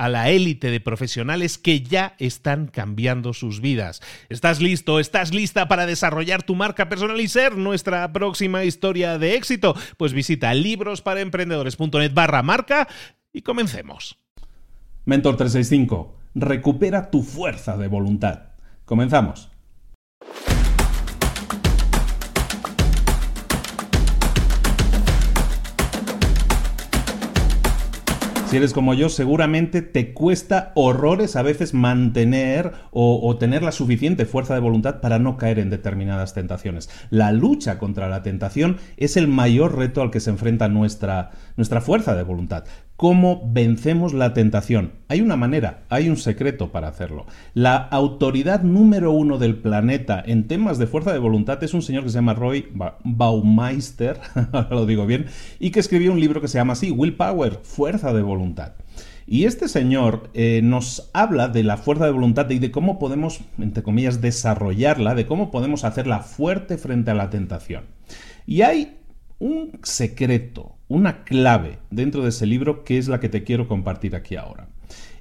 a la élite de profesionales que ya están cambiando sus vidas. ¿Estás listo? ¿Estás lista para desarrollar tu marca personal y ser nuestra próxima historia de éxito? Pues visita librosparaemprendedores.net barra marca y comencemos. Mentor 365, recupera tu fuerza de voluntad. Comenzamos. Si eres como yo, seguramente te cuesta horrores a veces mantener o, tener la suficiente fuerza de voluntad para no caer en determinadas tentaciones. La lucha contra la tentación es el mayor reto al que se enfrenta nuestra, nuestra fuerza de voluntad cómo vencemos la tentación. Hay una manera, hay un secreto para hacerlo. La autoridad número uno del planeta en temas de fuerza de voluntad es un señor que se llama Roy Baumeister, lo digo bien, y que escribió un libro que se llama así, Willpower, Fuerza de Voluntad. Y este señor eh, nos habla de la fuerza de voluntad y de cómo podemos, entre comillas, desarrollarla, de cómo podemos hacerla fuerte frente a la tentación. Y hay un secreto, una clave dentro de ese libro que es la que te quiero compartir aquí ahora.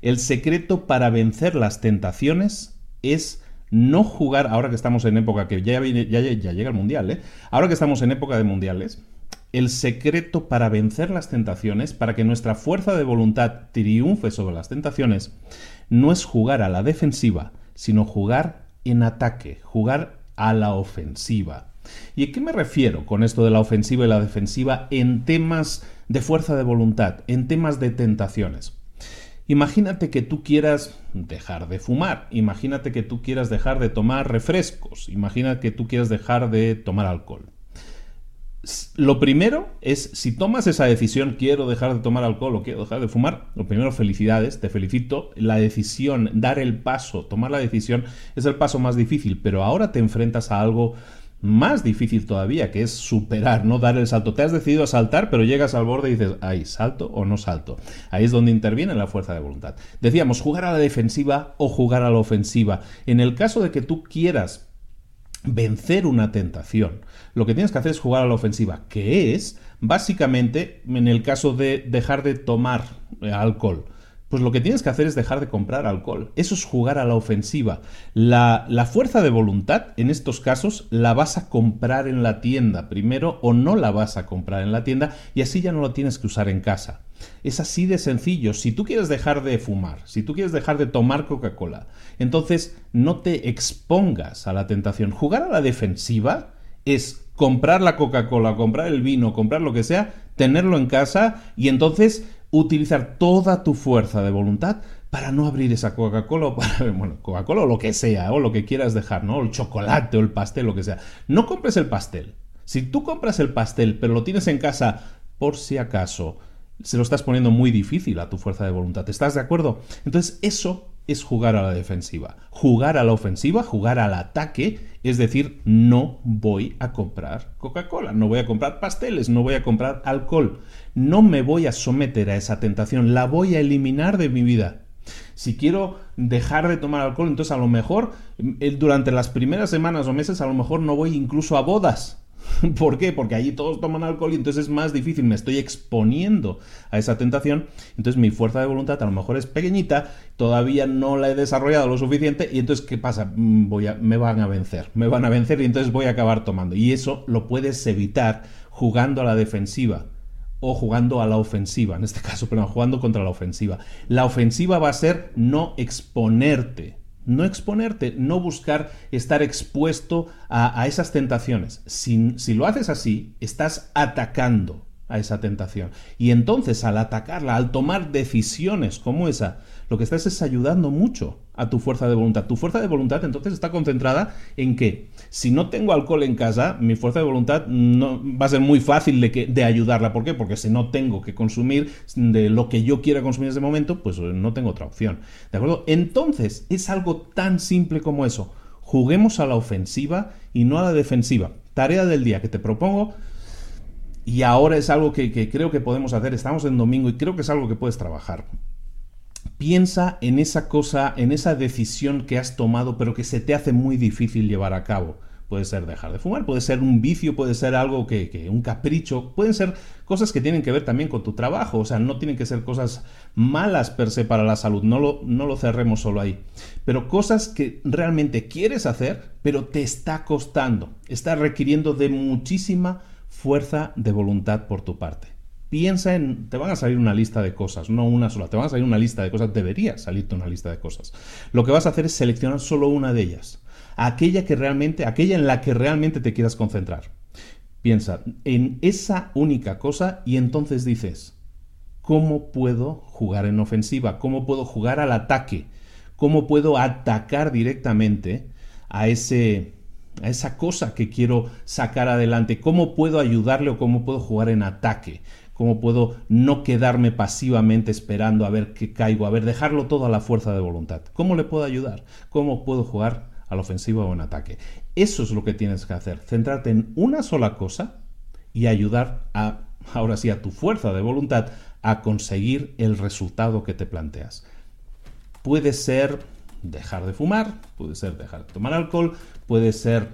El secreto para vencer las tentaciones es no jugar, ahora que estamos en época que ya, ya, ya llega el mundial, ¿eh? ahora que estamos en época de mundiales, el secreto para vencer las tentaciones, para que nuestra fuerza de voluntad triunfe sobre las tentaciones, no es jugar a la defensiva, sino jugar en ataque, jugar a la ofensiva. ¿Y a qué me refiero con esto de la ofensiva y la defensiva en temas de fuerza de voluntad, en temas de tentaciones? Imagínate que tú quieras dejar de fumar, imagínate que tú quieras dejar de tomar refrescos, imagínate que tú quieras dejar de tomar alcohol. Lo primero es, si tomas esa decisión, quiero dejar de tomar alcohol o quiero dejar de fumar, lo primero, felicidades, te felicito. La decisión, dar el paso, tomar la decisión es el paso más difícil, pero ahora te enfrentas a algo más difícil todavía, que es superar, no dar el salto. Te has decidido a saltar, pero llegas al borde y dices, ahí, salto o no salto. Ahí es donde interviene la fuerza de voluntad. Decíamos, jugar a la defensiva o jugar a la ofensiva. En el caso de que tú quieras vencer una tentación, lo que tienes que hacer es jugar a la ofensiva, que es, básicamente, en el caso de dejar de tomar eh, alcohol, pues lo que tienes que hacer es dejar de comprar alcohol. Eso es jugar a la ofensiva. La, la, fuerza de voluntad, en estos casos, la vas a comprar en la tienda primero o no la vas a comprar en la tienda y así ya no lo tienes que usar en casa. Es así de sencillo. Si tú quieres dejar de fumar, si tú quieres dejar de tomar Coca-Cola, entonces no te expongas a la tentación. Jugar a la defensiva es comprar la Coca-Cola, comprar el vino, comprar lo que sea, tenerlo en casa y entonces utilizar toda tu fuerza de voluntad para no abrir esa Coca-Cola o bueno, Coca-Cola o lo que sea, o lo que quieras dejar, ¿no? El chocolate o el pastel, lo que sea. No compres el pastel. Si tú compras el pastel, pero lo tienes en casa por si acaso, se lo estás poniendo muy difícil a tu fuerza de voluntad. ¿Estás de acuerdo? Entonces, eso es jugar a la defensiva. Jugar a la ofensiva, jugar al ataque, es decir, no voy a comprar Coca-Cola, no voy a comprar pasteles, no voy a comprar alcohol, no me voy a someter a esa tentación, la voy a eliminar de mi vida. Si quiero dejar de tomar alcohol, entonces a lo mejor eh, durante las primeras semanas o meses a lo mejor no voy incluso a bodas ¿Por qué? Porque allí todos toman alcohol y entonces es más difícil, me estoy exponiendo a esa tentación, entonces mi fuerza de voluntad a lo mejor es pequeñita, todavía no la he desarrollado lo suficiente y entonces ¿qué pasa? Mm, voy a, me van a vencer, me van a vencer y entonces voy a acabar tomando. Y eso lo puedes evitar jugando a la defensiva o jugando a la ofensiva, en este caso, pero jugando contra la ofensiva. La ofensiva va a ser no exponerte no exponerte, no buscar estar expuesto a, esas tentaciones. Si, si lo haces así, estás atacando a esa tentación. Y entonces al atacarla, al tomar decisiones como esa, lo que estás es ayudando mucho a tu fuerza de voluntad. Tu fuerza de voluntad entonces está concentrada en que si no tengo alcohol en casa, mi fuerza de voluntad no, va a ser muy fácil de, de ayudarla. ¿Por qué? Porque si no tengo que consumir de lo que yo quiera consumir en ese momento, pues no tengo otra opción. ¿De acuerdo? Entonces es algo tan simple como eso. Juguemos a la ofensiva y no a la defensiva. Tarea del día que te propongo y ahora es algo que, creo que podemos hacer. Estamos en domingo y creo que es algo que puedes trabajar. Piensa en esa cosa, en esa decisión que has tomado, pero que se te hace muy difícil llevar a cabo. Puede ser dejar de fumar, puede ser un vicio, puede ser algo que, un capricho, pueden ser cosas que tienen que ver también con tu trabajo, o sea, no tienen que ser cosas malas per se para la salud, no lo, no lo cerremos solo ahí, pero cosas que realmente quieres hacer, pero te está costando, está requiriendo de muchísima fuerza de voluntad por tu parte. Piensa en, te van a salir una lista de cosas, no una sola, te van a salir una lista de cosas, debería salirte una lista de cosas. Lo que vas a hacer es seleccionar solo una de ellas, aquella que realmente, aquella en la que realmente te quieras concentrar. Piensa en esa única cosa y entonces dices, ¿cómo puedo jugar en ofensiva? ¿Cómo puedo jugar al ataque? ¿Cómo puedo atacar directamente a ese a esa cosa que quiero sacar adelante, cómo puedo ayudarle o cómo puedo jugar en ataque, cómo puedo no quedarme pasivamente esperando a ver qué caigo, a ver, dejarlo todo a la fuerza de voluntad. ¿Cómo le puedo ayudar? ¿Cómo puedo jugar a la ofensiva o en ataque? Eso es lo que tienes que hacer, centrarte en una sola cosa y ayudar a, ahora sí, a tu fuerza de voluntad a conseguir el resultado que te planteas. Puede ser dejar de fumar, puede ser dejar de tomar alcohol, puede ser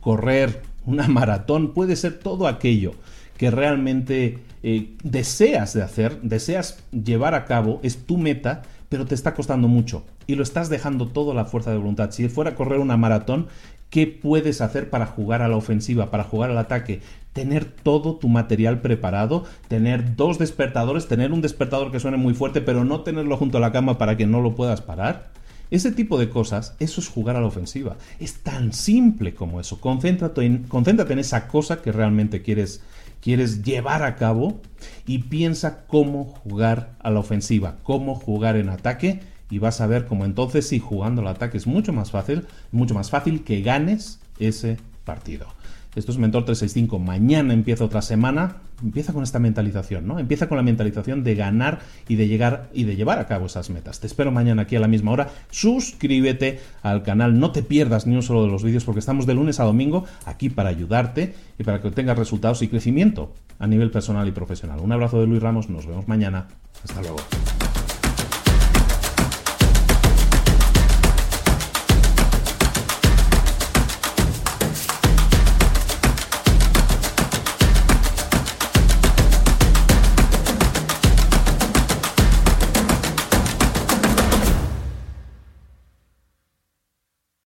correr una maratón, puede ser todo aquello que realmente eh, deseas de hacer, deseas llevar a cabo, es tu meta, pero te está costando mucho y lo estás dejando todo a la fuerza de voluntad. Si fuera a correr una maratón, ¿qué puedes hacer para jugar a la ofensiva, para jugar al ataque? Tener todo tu material preparado, tener dos despertadores, tener un despertador que suene muy fuerte, pero no tenerlo junto a la cama para que no lo puedas parar ese tipo de cosas, eso es jugar a la ofensiva. Es tan simple como eso. Concéntrate en, concéntrate en esa cosa que realmente quieres, quieres llevar a cabo y piensa cómo jugar a la ofensiva, cómo jugar en ataque y vas a ver cómo entonces sí, jugando al ataque es mucho más fácil, mucho más fácil que ganes ese partido. Esto es Mentor 365. Mañana empieza otra semana. Empieza con esta mentalización, ¿no? Empieza con la mentalización de ganar y de llegar y de llevar a cabo esas metas. Te espero mañana aquí a la misma hora. Suscríbete al canal. No te pierdas ni un solo de los vídeos porque estamos de lunes a domingo aquí para ayudarte y para que tengas resultados y crecimiento a nivel personal y profesional. Un abrazo de Luis Ramos. Nos vemos mañana. Hasta luego.